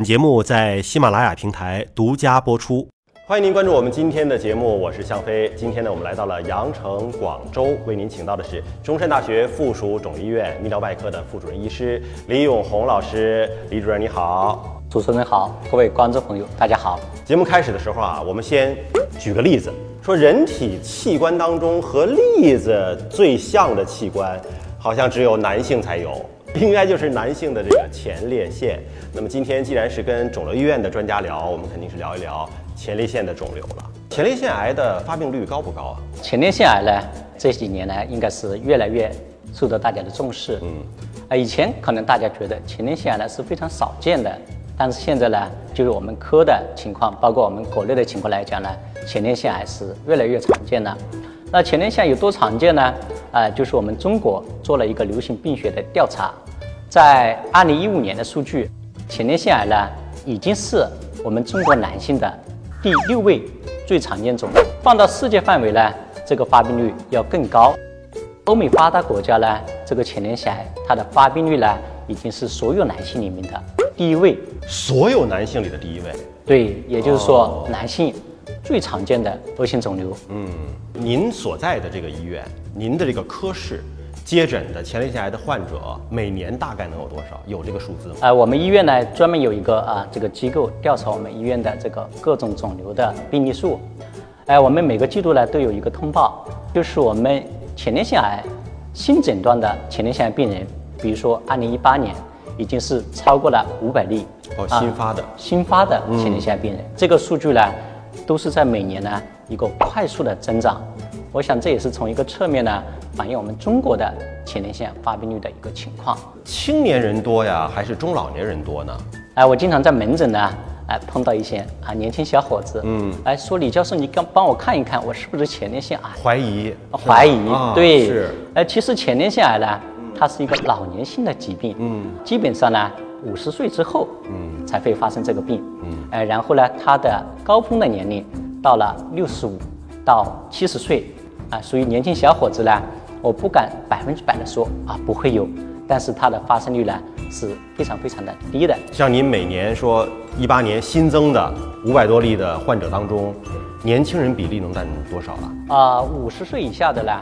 本节目在喜马拉雅平台独家播出。欢迎您关注我们今天的节目，我是向飞。今天呢，我们来到了羊城广州，为您请到的是中山大学附属肿瘤医院泌尿外科的副主任医师李永红老师。李主任你好，主持人好，各位观众朋友大家好。节目开始的时候啊，我们先举个例子，说人体器官当中和栗子最像的器官，好像只有男性才有。应该就是男性的这个前列腺。那么今天既然是跟肿瘤医院的专家聊，我们肯定是聊一聊前列腺的肿瘤了。前列腺癌的发病率高不高啊？前列腺癌呢，这几年呢，应该是越来越受到大家的重视。嗯，啊，以前可能大家觉得前列腺癌呢是非常少见的，但是现在呢，就是我们科的情况，包括我们国内的情况来讲呢，前列腺癌是越来越常见了。那前列腺有多常见呢？啊，就是我们中国做了一个流行病学的调查，在二零一五年的数据，前列腺癌呢已经是我们中国男性的第六位最常见肿瘤。放到世界范围呢，这个发病率要更高。欧美发达国家呢，这个前列腺癌它的发病率呢已经是所有男性里面的第一位。所有男性里的第一位。对，也就是说男性最常见的恶性肿瘤。嗯，您所在的这个医院，您的这个科室。接诊的前列腺癌的患者每年大概能有多少？有这个数字吗？呃，我们医院呢专门有一个啊这个机构调查我们医院的这个各种肿瘤的病例数。哎，我们每个季度呢都有一个通报，就是我们前列腺癌新诊断的前列腺癌病人，比如说二零一八年已经是超过了五百例。哦，新发的新发的前列腺癌病人，这个数据呢都是在每年呢一个快速的增长。我想这也是从一个侧面呢。反映我们中国的前列腺发病率的一个情况，青年人多呀，还是中老年人多呢？哎，我经常在门诊呢，哎碰到一些啊年轻小伙子，嗯，哎说李教授，你刚帮我看一看，我是不是前列腺癌？怀疑，怀疑，对，是。哎，其实前列腺癌呢，它是一个老年性的疾病，嗯，基本上呢，五十岁之后，嗯，才会发生这个病，嗯，呃，然后呢，他的高峰的年龄到了六十五到七十岁，啊，属于年轻小伙子呢。我不敢百分之百的说啊不会有，但是它的发生率呢是非常非常的低的。像您每年说一八年新增的五百多例的患者当中，年轻人比例能占多少啊？啊，五十岁以下的呢，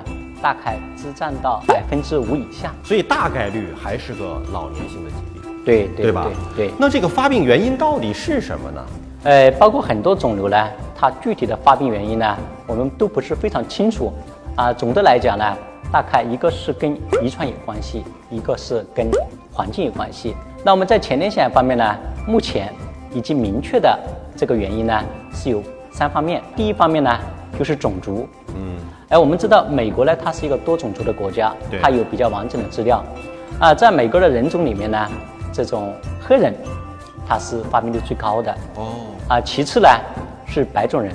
大概只占到百分之五以下。所以大概率还是个老年性的疾病。对对吧？对。那这个发病原因到底是什么呢？呃，包括很多肿瘤呢，它具体的发病原因呢，我们都不是非常清楚。啊，总的来讲呢。大概一个是跟遗传有关系，一个是跟环境有关系。那我们在前列腺方面呢，目前已经明确的这个原因呢是有三方面。第一方面呢就是种族，嗯，哎，我们知道美国呢它是一个多种族的国家，它有比较完整的资料。啊，在美国的人种里面呢，这种黑人，它是发病率最高的。哦，啊，其次呢是白种人，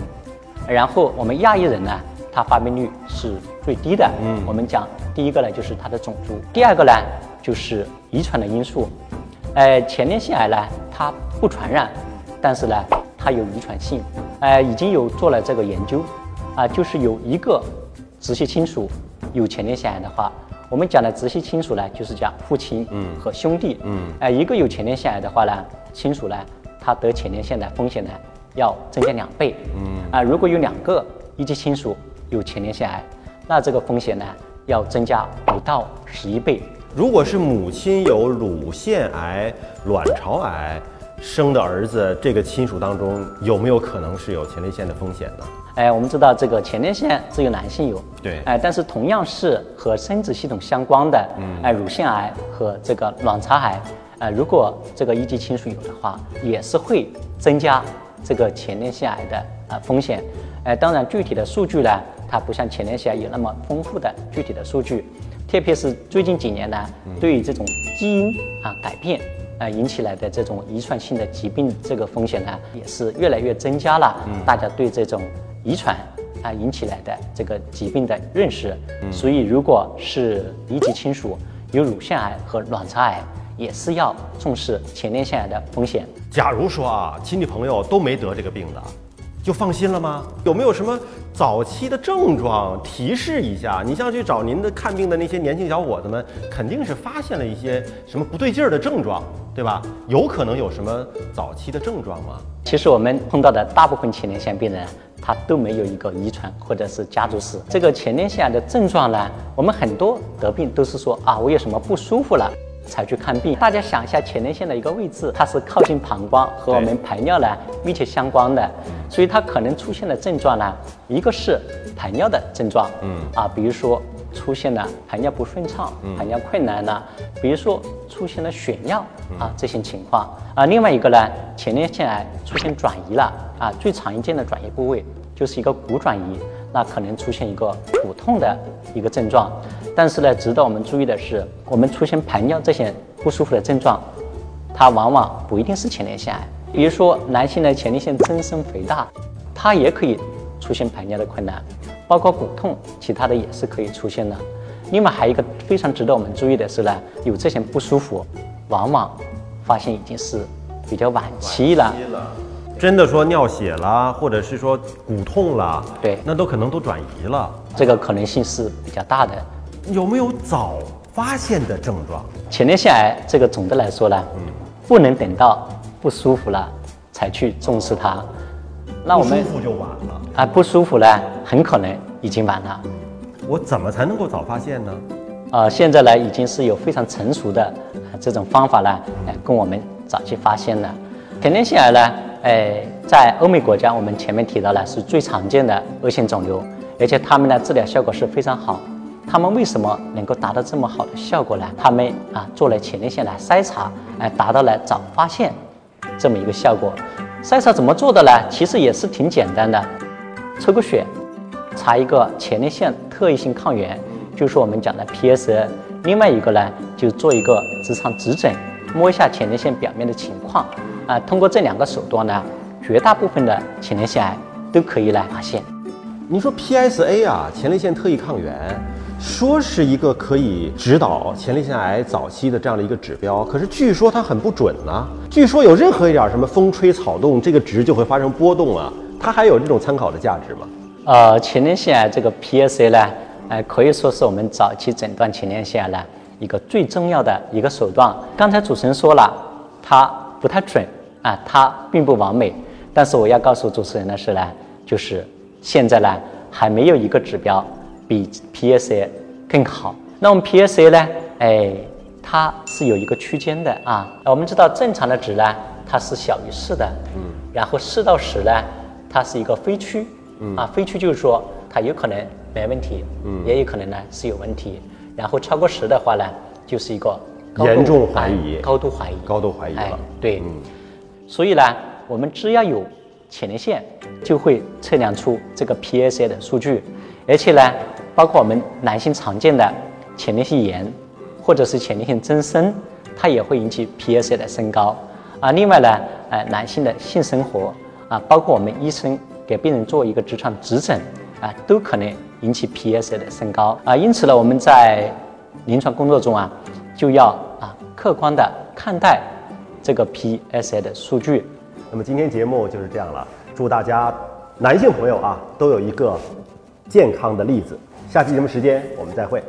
然后我们亚裔人呢。它发病率是最低的。嗯，我们讲第一个呢，就是它的种族；第二个呢，就是遗传的因素。呃，前列腺癌呢，它不传染，但是呢，它有遗传性。呃，已经有做了这个研究，啊，就是有一个直系亲属有前列腺癌的话，我们讲的直系亲属呢，就是讲父亲和兄弟。嗯，哎，一个有前列腺癌的话呢，亲属呢，他得前列腺的风险呢要增加两倍。嗯，啊，如果有两个一级亲属。有前列腺癌，那这个风险呢要增加五到十一倍。如果是母亲有乳腺癌、卵巢癌生的儿子，这个亲属当中有没有可能是有前列腺的风险呢？哎，我们知道这个前列腺只有男性有，对，哎，但是同样是和生殖系统相关的，嗯，哎，乳腺癌和这个卵巢癌，呃，如果这个一级亲属有的话，也是会增加这个前列腺癌的啊风险。哎，当然具体的数据呢？它不像前列腺癌有那么丰富的具体的数据，特别是最近几年呢，对于这种基因啊改变啊引起来的这种遗传性的疾病这个风险呢，也是越来越增加了。大家对这种遗传啊引起来的这个疾病的认识，所以如果是一级亲属有乳腺癌和卵巢癌，也是要重视前列腺癌的风险。假如说啊，亲戚朋友都没得这个病的。就放心了吗？有没有什么早期的症状提示一下？你像去找您的看病的那些年轻小伙子们，肯定是发现了一些什么不对劲儿的症状。对吧？有可能有什么早期的症状吗？其实我们碰到的大部分前列腺病人，他都没有一个遗传或者是家族史。这个前列腺癌的症状呢，我们很多得病都是说啊，我有什么不舒服了才去看病。大家想一下前列腺的一个位置，它是靠近膀胱和我们排尿呢密切相关的，所以它可能出现的症状呢，一个是排尿的症状，嗯啊，比如说。出现了排尿不顺畅、排尿困难呢，比如说出现了血尿啊这些情况啊。另外一个呢，前列腺癌出现转移了啊，最常见的转移部位就是一个骨转移，那可能出现一个骨痛的一个症状。但是呢，值得我们注意的是，我们出现排尿这些不舒服的症状，它往往不一定是前列腺癌。比如说男性的前列腺增生肥大，它也可以出现排尿的困难。包括骨痛，其他的也是可以出现的。另外还有一个非常值得我们注意的是呢，有这些不舒服，往往发现已经是比较晚期了。真的说尿血了，或者是说骨痛了，对，那都可能都转移了。这个可能性是比较大的。有没有早发现的症状？前列腺癌这个总的来说呢，嗯，不能等到不舒服了才去重视它。那我们不舒服就晚了啊！不舒服呢，很可能已经晚了。我怎么才能够早发现呢？呃，现在呢，已经是有非常成熟的这种方法呢，来供我们早期发现了。前列腺癌呢，哎，在欧美国家，我们前面提到了是最常见的恶性肿瘤，而且他们的治疗效果是非常好。他们为什么能够达到这么好的效果呢？他们啊，做了前列腺来筛查，哎，达到了早发现这么一个效果。筛查怎么做的呢？其实也是挺简单的，抽个血，查一个前列腺特异性抗原，就是我们讲的 PSA。另外一个呢，就做一个直肠指诊，摸一下前列腺表面的情况。啊，通过这两个手段呢，绝大部分的前列腺癌都可以来发现。你说 PSA 啊，前列腺特异抗原。说是一个可以指导前列腺癌早期的这样的一个指标，可是据说它很不准呢。据说有任何一点什么风吹草动，这个值就会发生波动啊。它还有这种参考的价值吗？呃，前列腺癌这个 PSA 呢，呃，可以说是我们早期诊断前列腺癌呢一个最重要的一个手段。刚才主持人说了，它不太准啊，它并不完美。但是我要告诉主持人的是呢，就是现在呢还没有一个指标。比 PSA 更好。那我们 PSA 呢？哎，它是有一个区间的啊。我们知道正常的值呢，它是小于四的。嗯。然后四到十呢，它是一个非区。嗯。啊，非区就是说它有可能没问题，嗯，也有可能呢是有问题。然后超过十的话呢，就是一个严重怀疑、高度怀疑、高度怀疑了。对。嗯。所以呢，我们只要有前列腺，就会测量出这个 PSA 的数据，而且呢。包括我们男性常见的前列腺炎，或者是前列腺增生，它也会引起 PSA 的升高啊。另外呢，呃，男性的性生活啊，包括我们医生给病人做一个直肠指诊啊，都可能引起 PSA 的升高啊。因此呢，我们在临床工作中啊，就要啊客观的看待这个 PSA 的数据。那么今天节目就是这样了，祝大家男性朋友啊都有一个健康的例子。下期节目时间，我们再会。